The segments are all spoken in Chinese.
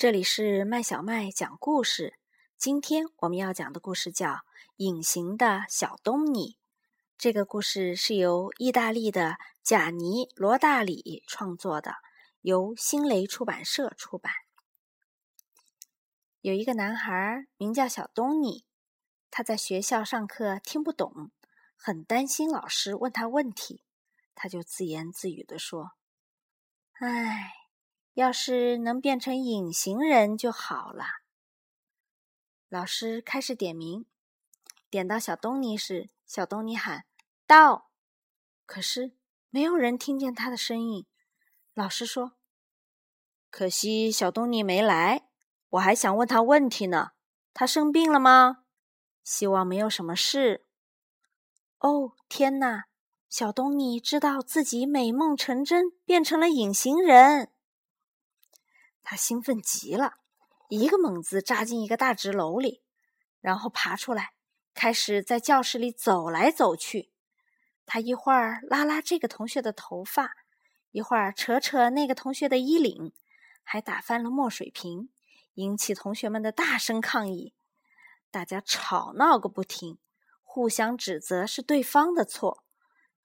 这里是麦小麦讲故事。今天我们要讲的故事叫《隐形的小东尼》。这个故事是由意大利的贾尼·罗大里创作的，由新蕾出版社出版。有一个男孩名叫小东尼，他在学校上课听不懂，很担心老师问他问题，他就自言自语地说：“唉。”要是能变成隐形人就好了。老师开始点名，点到小东尼时，小东尼喊“到”，可是没有人听见他的声音。老师说：“可惜小东尼没来，我还想问他问题呢。他生病了吗？希望没有什么事。”哦，天哪！小东尼知道自己美梦成真，变成了隐形人。他兴奋极了，一个猛子扎进一个大纸篓里，然后爬出来，开始在教室里走来走去。他一会儿拉拉这个同学的头发，一会儿扯扯那个同学的衣领，还打翻了墨水瓶，引起同学们的大声抗议。大家吵闹个不停，互相指责是对方的错。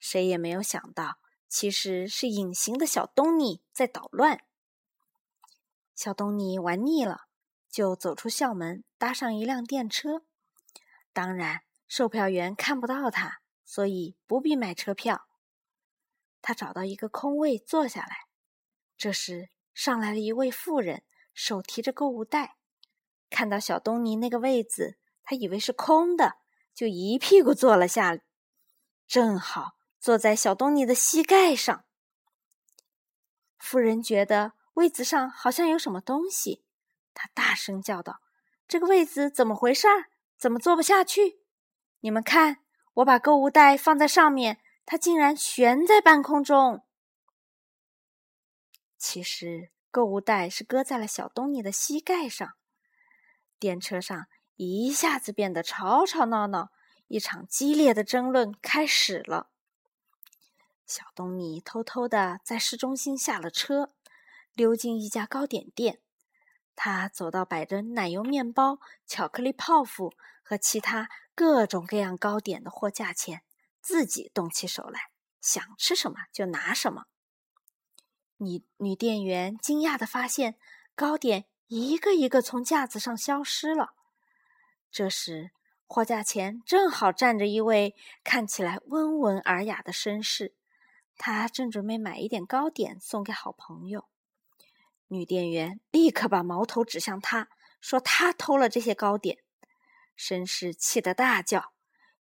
谁也没有想到，其实是隐形的小东尼在捣乱。小东尼玩腻了，就走出校门，搭上一辆电车。当然，售票员看不到他，所以不必买车票。他找到一个空位坐下来。这时，上来了一位妇人，手提着购物袋。看到小东尼那个位子，他以为是空的，就一屁股坐了下，正好坐在小东尼的膝盖上。妇人觉得。位子上好像有什么东西，他大声叫道：“这个位子怎么回事？怎么坐不下去？你们看，我把购物袋放在上面，它竟然悬在半空中。其实，购物袋是搁在了小东尼的膝盖上。”电车上一下子变得吵吵闹闹，一场激烈的争论开始了。小东尼偷偷的在市中心下了车。溜进一家糕点店，他走到摆着奶油面包、巧克力泡芙和其他各种各样糕点的货架前，自己动起手来，想吃什么就拿什么。女女店员惊讶的发现，糕点一个一个从架子上消失了。这时，货架前正好站着一位看起来温文尔雅的绅士，他正准备买一点糕点送给好朋友。女店员立刻把矛头指向他，说：“他偷了这些糕点。”绅士气得大叫：“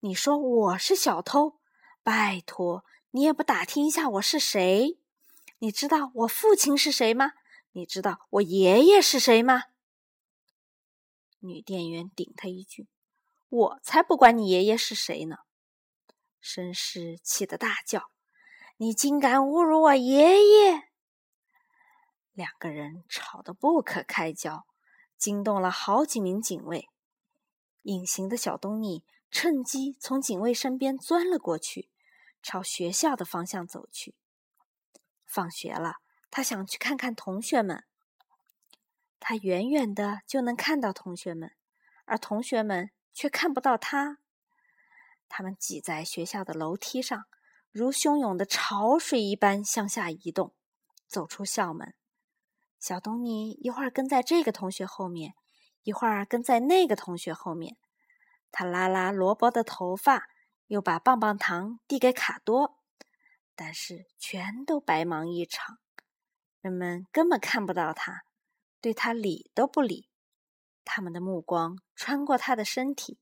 你说我是小偷？拜托，你也不打听一下我是谁？你知道我父亲是谁吗？你知道我爷爷是谁吗？”女店员顶他一句：“我才不管你爷爷是谁呢！”绅士气得大叫：“你竟敢侮辱我爷爷！”两个人吵得不可开交，惊动了好几名警卫。隐形的小东尼趁机从警卫身边钻了过去，朝学校的方向走去。放学了，他想去看看同学们。他远远的就能看到同学们，而同学们却看不到他。他们挤在学校的楼梯上，如汹涌的潮水一般向下移动，走出校门。小东尼一会儿跟在这个同学后面，一会儿跟在那个同学后面。他拉拉罗伯的头发，又把棒棒糖递给卡多，但是全都白忙一场。人们根本看不到他，对他理都不理。他们的目光穿过他的身体，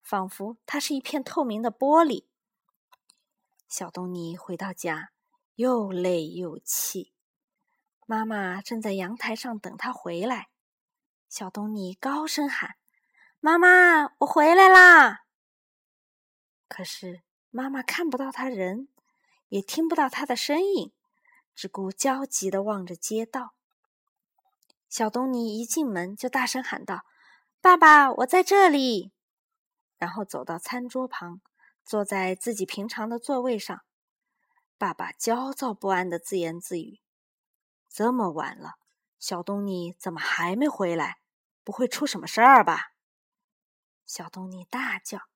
仿佛他是一片透明的玻璃。小东尼回到家，又累又气。妈妈正在阳台上等他回来，小东尼高声喊：“妈妈，我回来啦！”可是妈妈看不到他人，也听不到他的身影，只顾焦急的望着街道。小东尼一进门就大声喊道：“爸爸，我在这里！”然后走到餐桌旁，坐在自己平常的座位上。爸爸焦躁不安的自言自语。这么晚了，小东尼怎么还没回来？不会出什么事儿吧？小东尼大叫：“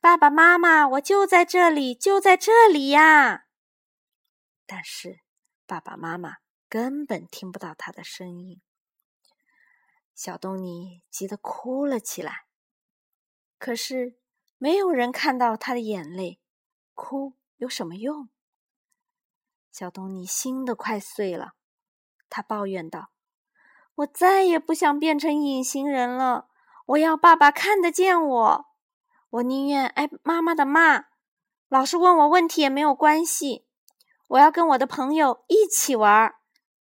爸爸妈妈，我就在这里，就在这里呀！”但是爸爸妈妈根本听不到他的声音。小东尼急得哭了起来。可是没有人看到他的眼泪，哭有什么用？小东尼心都快碎了，他抱怨道。我再也不想变成隐形人了。我要爸爸看得见我。我宁愿挨妈妈的骂，老师问我问题也没有关系。我要跟我的朋友一起玩儿。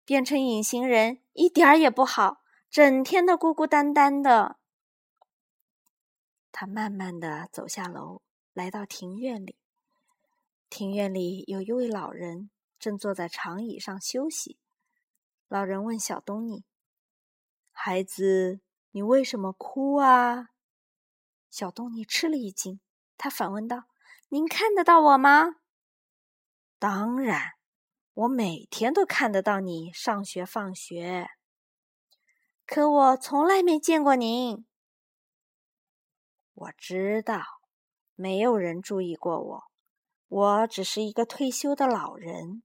变成隐形人一点儿也不好，整天的孤孤单单的。他慢慢的走下楼，来到庭院里。庭院里有一位老人正坐在长椅上休息。老人问小东尼。孩子，你为什么哭啊？小东尼吃了一惊，他反问道：“您看得到我吗？”“当然，我每天都看得到你上学放学。可我从来没见过您。”“我知道，没有人注意过我。我只是一个退休的老人，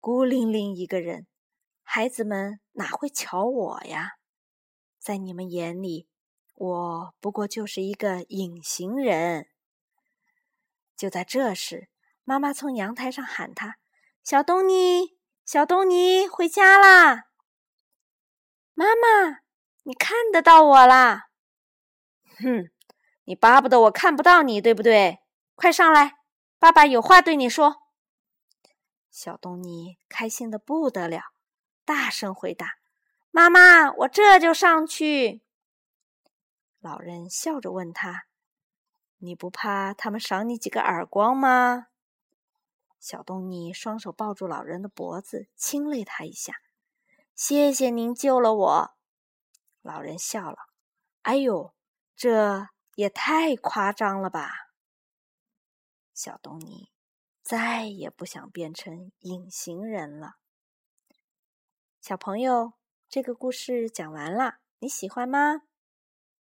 孤零零一个人，孩子们哪会瞧我呀？”在你们眼里，我不过就是一个隐形人。就在这时，妈妈从阳台上喊他：“小东尼，小东尼，回家啦！”妈妈，你看得到我啦？哼，你巴不得我看不到你，对不对？快上来，爸爸有话对你说。小东尼开心的不得了，大声回答。妈妈，我这就上去。老人笑着问他：“你不怕他们赏你几个耳光吗？”小东尼双手抱住老人的脖子，亲了他一下。“谢谢您救了我。”老人笑了。“哎呦，这也太夸张了吧！”小东尼再也不想变成隐形人了。小朋友。这个故事讲完啦，你喜欢吗？